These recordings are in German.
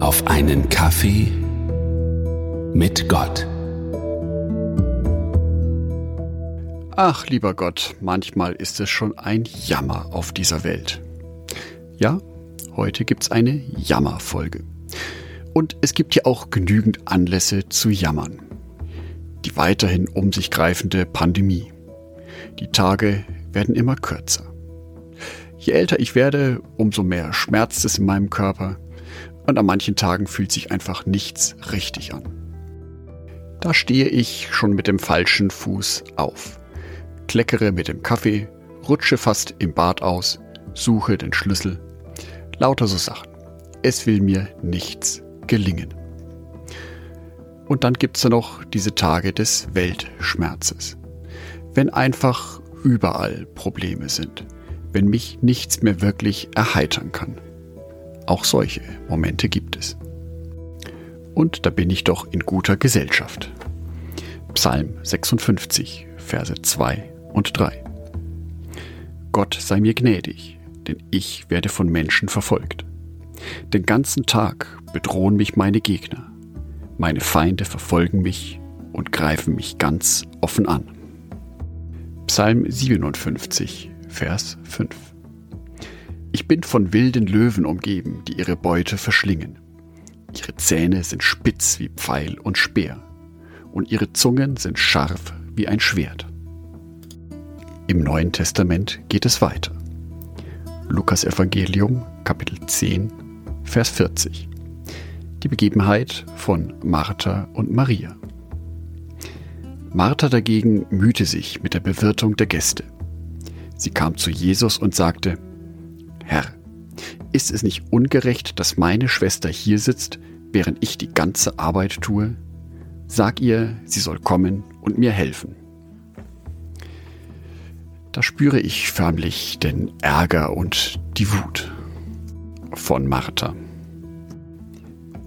auf einen Kaffee mit Gott. Ach, lieber Gott, manchmal ist es schon ein Jammer auf dieser Welt. Ja, heute gibt's eine Jammerfolge. Und es gibt ja auch genügend Anlässe zu jammern. Die weiterhin um sich greifende Pandemie. Die Tage werden immer kürzer. Je älter ich werde, umso mehr schmerzt es in meinem Körper und an manchen Tagen fühlt sich einfach nichts richtig an. Da stehe ich schon mit dem falschen Fuß auf, kleckere mit dem Kaffee, rutsche fast im Bad aus, suche den Schlüssel. Lauter so Sachen. Es will mir nichts gelingen. Und dann gibt's da noch diese Tage des Weltschmerzes. Wenn einfach überall Probleme sind wenn mich nichts mehr wirklich erheitern kann. Auch solche Momente gibt es. Und da bin ich doch in guter Gesellschaft. Psalm 56, Verse 2 und 3. Gott sei mir gnädig, denn ich werde von Menschen verfolgt. Den ganzen Tag bedrohen mich meine Gegner. Meine Feinde verfolgen mich und greifen mich ganz offen an. Psalm 57, Vers 5. Bin von wilden Löwen umgeben, die ihre Beute verschlingen. Ihre Zähne sind spitz wie Pfeil und Speer, und ihre Zungen sind scharf wie ein Schwert. Im Neuen Testament geht es weiter. Lukas Evangelium, Kapitel 10, Vers 40. Die Begebenheit von Martha und Maria. Martha dagegen mühte sich mit der Bewirtung der Gäste. Sie kam zu Jesus und sagte, Herr, ist es nicht ungerecht, dass meine Schwester hier sitzt, während ich die ganze Arbeit tue? Sag ihr, sie soll kommen und mir helfen. Da spüre ich förmlich den Ärger und die Wut von Martha.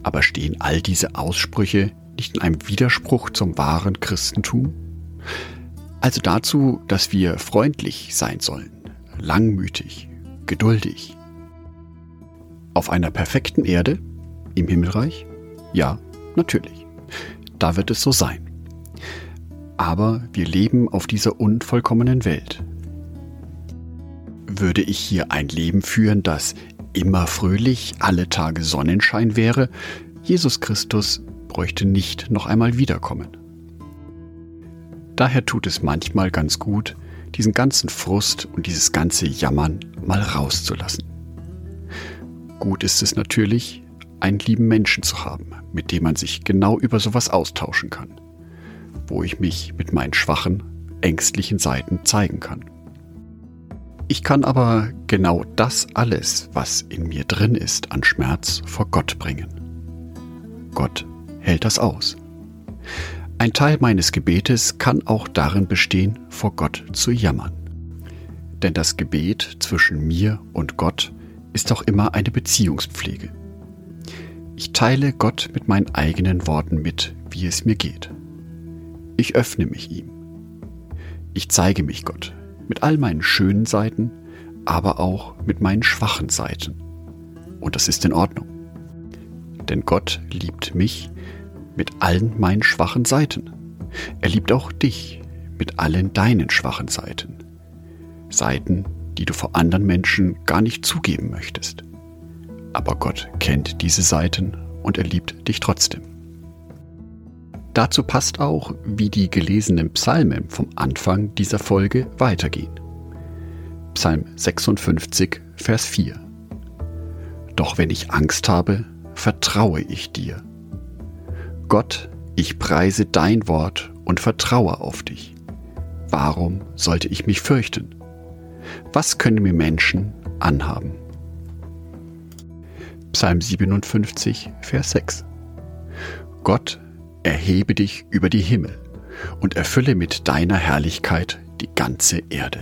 Aber stehen all diese Aussprüche nicht in einem Widerspruch zum wahren Christentum? Also dazu, dass wir freundlich sein sollen, langmütig, geduldig. Auf einer perfekten Erde, im Himmelreich? Ja, natürlich. Da wird es so sein. Aber wir leben auf dieser unvollkommenen Welt. Würde ich hier ein Leben führen, das immer fröhlich, alle Tage Sonnenschein wäre, Jesus Christus bräuchte nicht noch einmal wiederkommen. Daher tut es manchmal ganz gut, diesen ganzen Frust und dieses ganze Jammern mal rauszulassen. Gut ist es natürlich, einen lieben Menschen zu haben, mit dem man sich genau über sowas austauschen kann, wo ich mich mit meinen schwachen, ängstlichen Seiten zeigen kann. Ich kann aber genau das alles, was in mir drin ist, an Schmerz vor Gott bringen. Gott hält das aus. Ein Teil meines Gebetes kann auch darin bestehen, vor Gott zu jammern. Denn das Gebet zwischen mir und Gott ist auch immer eine Beziehungspflege. Ich teile Gott mit meinen eigenen Worten mit, wie es mir geht. Ich öffne mich ihm. Ich zeige mich Gott mit all meinen schönen Seiten, aber auch mit meinen schwachen Seiten. Und das ist in Ordnung. Denn Gott liebt mich mit allen meinen schwachen Seiten. Er liebt auch dich mit allen deinen schwachen Seiten. Seiten, die du vor anderen Menschen gar nicht zugeben möchtest. Aber Gott kennt diese Seiten und er liebt dich trotzdem. Dazu passt auch, wie die gelesenen Psalmen vom Anfang dieser Folge weitergehen. Psalm 56, Vers 4. Doch wenn ich Angst habe, vertraue ich dir Gott, ich preise dein Wort und vertraue auf dich. Warum sollte ich mich fürchten? Was können mir Menschen anhaben? Psalm 57, Vers 6. Gott, erhebe dich über die Himmel und erfülle mit deiner Herrlichkeit die ganze Erde.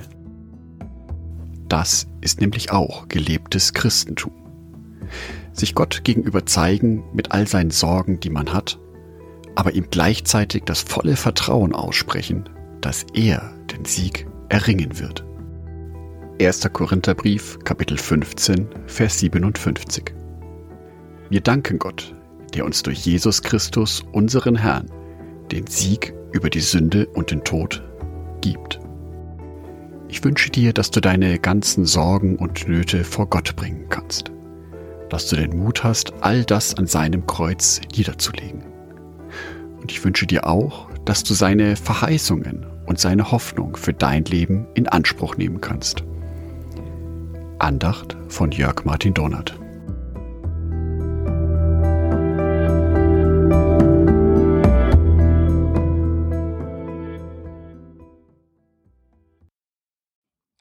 Das ist nämlich auch gelebtes Christentum. Sich Gott gegenüber zeigen mit all seinen Sorgen, die man hat, aber ihm gleichzeitig das volle Vertrauen aussprechen, dass er den Sieg erringen wird. 1. Korintherbrief, Kapitel 15, Vers 57. Wir danken Gott, der uns durch Jesus Christus, unseren Herrn, den Sieg über die Sünde und den Tod gibt. Ich wünsche dir, dass du deine ganzen Sorgen und Nöte vor Gott bringen kannst, dass du den Mut hast, all das an seinem Kreuz niederzulegen. Und ich wünsche dir auch, dass du seine Verheißungen und seine Hoffnung für dein Leben in Anspruch nehmen kannst. Andacht von Jörg Martin Donat.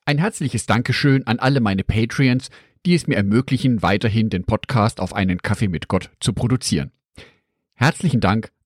Ein herzliches Dankeschön an alle meine Patreons, die es mir ermöglichen, weiterhin den Podcast auf einen Kaffee mit Gott zu produzieren. Herzlichen Dank